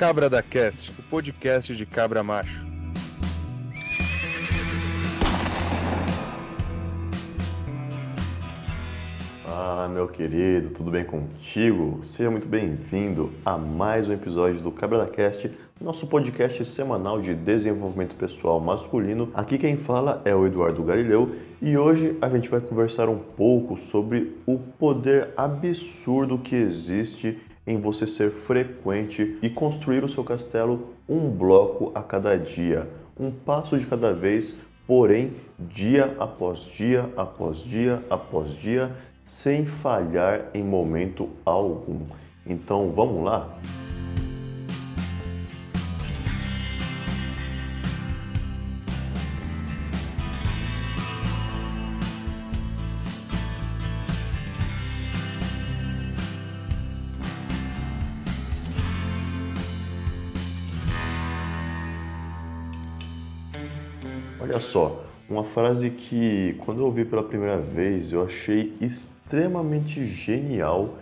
Cabra da Cast, o podcast de cabra macho. Ah, meu querido, tudo bem contigo? Seja muito bem-vindo a mais um episódio do Cabra da Cast, nosso podcast semanal de desenvolvimento pessoal masculino. Aqui quem fala é o Eduardo Galileu e hoje a gente vai conversar um pouco sobre o poder absurdo que existe em você ser frequente e construir o seu castelo um bloco a cada dia, um passo de cada vez, porém dia após dia, após dia, após dia, sem falhar em momento algum. Então vamos lá? Olha só, uma frase que quando eu ouvi pela primeira vez eu achei extremamente genial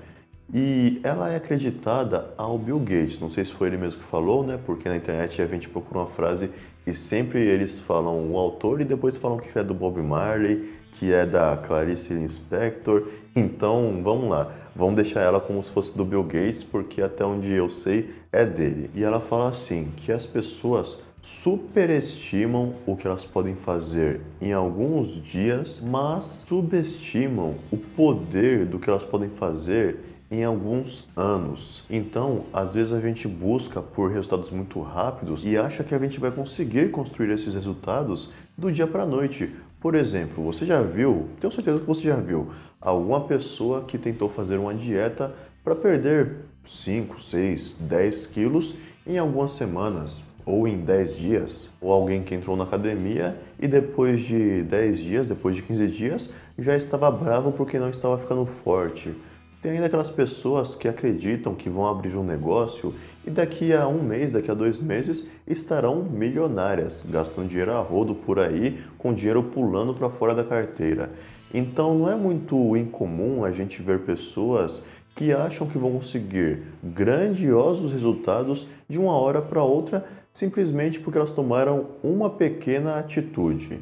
e ela é acreditada ao Bill Gates. Não sei se foi ele mesmo que falou, né? Porque na internet a gente procura uma frase e sempre eles falam o autor e depois falam que é do Bob Marley, que é da Clarice Lispector. Então, vamos lá. Vamos deixar ela como se fosse do Bill Gates, porque até onde eu sei é dele. E ela fala assim, que as pessoas superestimam o que elas podem fazer em alguns dias, mas subestimam o poder do que elas podem fazer em alguns anos. Então, às vezes a gente busca por resultados muito rápidos e acha que a gente vai conseguir construir esses resultados do dia para a noite. Por exemplo, você já viu, tenho certeza que você já viu, alguma pessoa que tentou fazer uma dieta para perder 5, 6, 10 quilos em algumas semanas ou em 10 dias, ou alguém que entrou na academia e depois de 10 dias, depois de 15 dias, já estava bravo porque não estava ficando forte. Tem ainda aquelas pessoas que acreditam que vão abrir um negócio e daqui a um mês, daqui a dois meses, estarão milionárias, gastando dinheiro a rodo por aí, com dinheiro pulando para fora da carteira. Então não é muito incomum a gente ver pessoas que acham que vão conseguir grandiosos resultados de uma hora para outra simplesmente porque elas tomaram uma pequena atitude.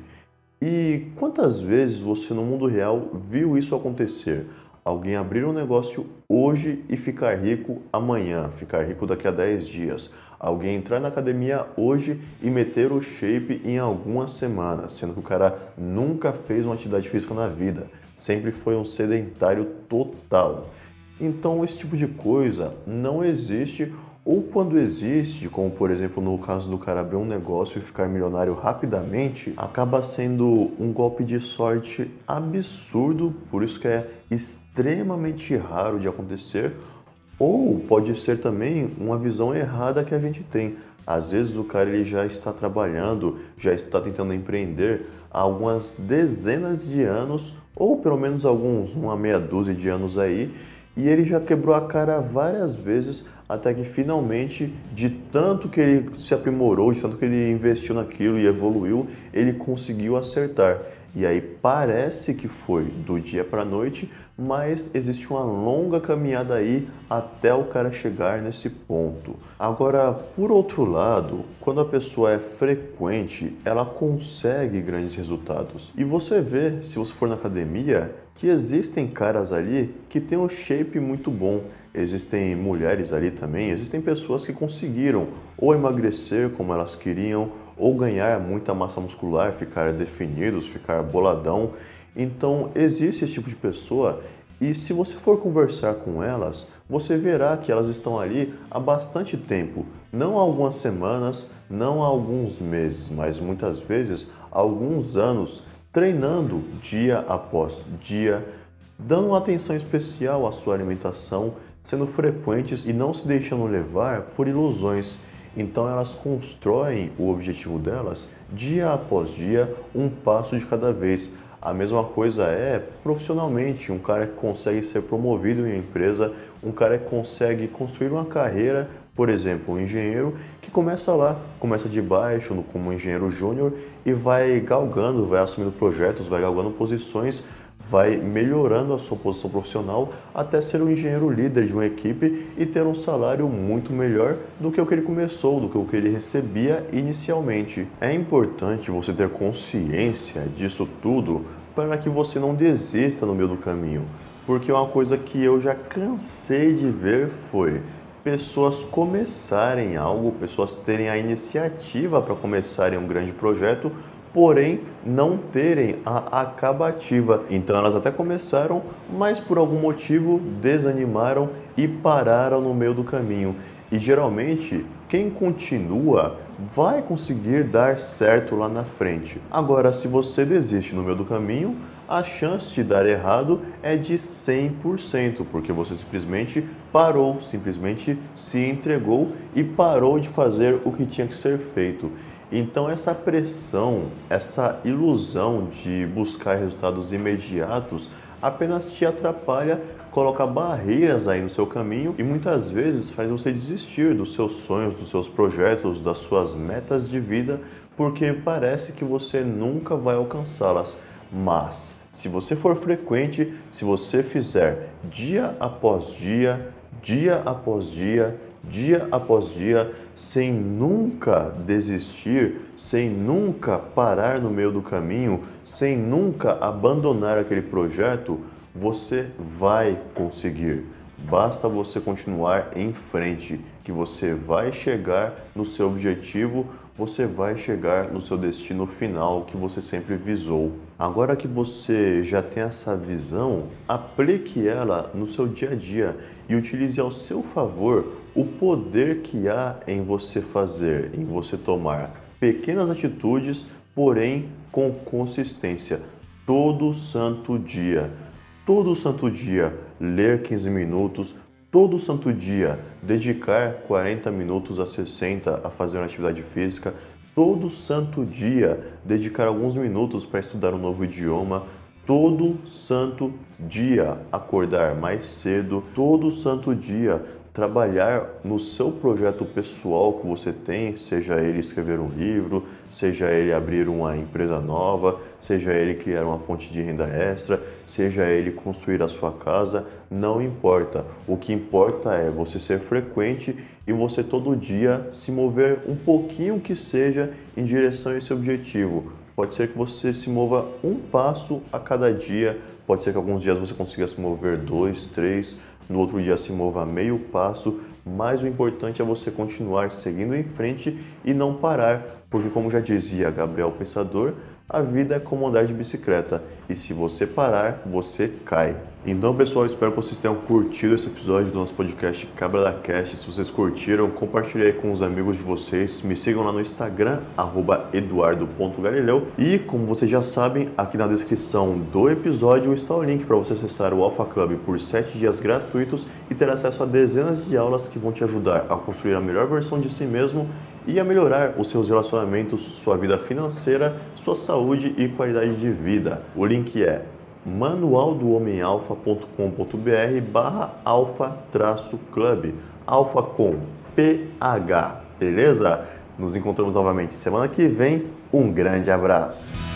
E quantas vezes você no mundo real viu isso acontecer? Alguém abrir um negócio hoje e ficar rico amanhã, ficar rico daqui a 10 dias. Alguém entrar na academia hoje e meter o shape em algumas semanas, sendo que o cara nunca fez uma atividade física na vida, sempre foi um sedentário total. Então, esse tipo de coisa não existe ou quando existe, como por exemplo no caso do cara abrir um negócio e ficar milionário rapidamente, acaba sendo um golpe de sorte absurdo, por isso que é extremamente raro de acontecer, ou pode ser também uma visão errada que a gente tem. Às vezes o cara ele já está trabalhando, já está tentando empreender há algumas dezenas de anos, ou pelo menos alguns, uma meia dúzia de anos aí, e ele já quebrou a cara várias vezes até que finalmente, de tanto que ele se aprimorou, de tanto que ele investiu naquilo e evoluiu, ele conseguiu acertar. E aí parece que foi do dia para a noite, mas existe uma longa caminhada aí até o cara chegar nesse ponto. Agora, por outro lado, quando a pessoa é frequente, ela consegue grandes resultados. E você vê, se você for na academia, que existem caras ali que têm um shape muito bom. Existem mulheres ali também, existem pessoas que conseguiram ou emagrecer como elas queriam, ou ganhar muita massa muscular, ficar definidos, ficar boladão. Então existe esse tipo de pessoa e se você for conversar com elas, você verá que elas estão ali há bastante tempo, não há algumas semanas, não há alguns meses, mas muitas vezes há alguns anos, treinando dia após dia, dando uma atenção especial à sua alimentação, sendo frequentes e não se deixando levar por ilusões. Então elas constroem o objetivo delas dia após dia, um passo de cada vez. A mesma coisa é profissionalmente, um cara que consegue ser promovido em uma empresa, um cara que consegue construir uma carreira Por exemplo, um engenheiro que começa lá, começa de baixo como engenheiro júnior e vai galgando, vai assumindo projetos, vai galgando posições, vai melhorando a sua posição profissional até ser um engenheiro líder de uma equipe e ter um salário muito melhor do que o que ele começou, do que o que ele recebia inicialmente. É importante você ter consciência disso tudo para que você não desista no meio do caminho, porque uma coisa que eu já cansei de ver foi pessoas começarem algo, pessoas terem a iniciativa para começarem um grande projeto, porém não terem a acabativa. Então elas até começaram, mas por algum motivo desanimaram e pararam no meio do caminho. E geralmente quem continua vai conseguir dar certo lá na frente. Agora, se você desiste no meio do caminho, a chance de dar errado é de 100%, porque você simplesmente parou, simplesmente se entregou e parou de fazer o que tinha que ser feito. Então, essa pressão, essa ilusão de buscar resultados imediatos apenas te atrapalha, coloca barreiras aí no seu caminho e muitas vezes faz você desistir dos seus sonhos, dos seus projetos, das suas metas de vida, porque parece que você nunca vai alcançá-las. Mas se você for frequente, se você fizer dia após dia, dia após dia, dia após dia, sem nunca desistir, sem nunca parar no meio do caminho, sem nunca abandonar aquele projeto, você vai conseguir. Basta você continuar em frente, que você vai chegar no seu objetivo você vai chegar no seu destino final que você sempre visou. Agora que você já tem essa visão, aplique ela no seu dia a dia e utilize ao seu favor o poder que há em você fazer, em você tomar pequenas atitudes, porém com consistência, todo santo dia. Todo santo dia, ler 15 minutos, todo santo dia dedicar 40 minutos a 60 a fazer uma atividade física, todo santo dia dedicar alguns minutos para estudar um novo idioma, todo santo dia acordar mais cedo, todo santo dia trabalhar no seu projeto pessoal que você tem, seja ele escrever um livro, seja ele abrir uma empresa nova, seja ele criar uma fonte de renda extra, seja ele construir a sua casa, não importa. O que importa é você ser frequente e você todo dia se mover um pouquinho que seja em direção a esse objetivo. Pode ser que você se mova um passo a cada dia, pode ser que alguns dias você consiga se mover dois, três, no outro dia se mova meio passo, mas o importante é você continuar seguindo em frente e não parar, porque como já dizia Gabriel Pensador, a vida é como andar de bicicleta e se você parar, você cai. Então, pessoal, espero que vocês tenham curtido esse episódio do nosso podcast Cabra da Cast. Se vocês curtiram, compartilhe com os amigos de vocês. Me sigam lá no Instagram, eduardo.galileu. E, como vocês já sabem, aqui na descrição do episódio está o link para você acessar o Alpha Club por 7 dias gratuitos e ter acesso a dezenas de aulas que vão te ajudar a construir a melhor versão de si mesmo e a melhorar os seus relacionamentos, sua vida financeira, sua saúde e qualidade de vida. O link é manualdohomemalfa.com.br barra alfa-club, alfa com PH, beleza? Nos encontramos novamente semana que vem. Um grande abraço!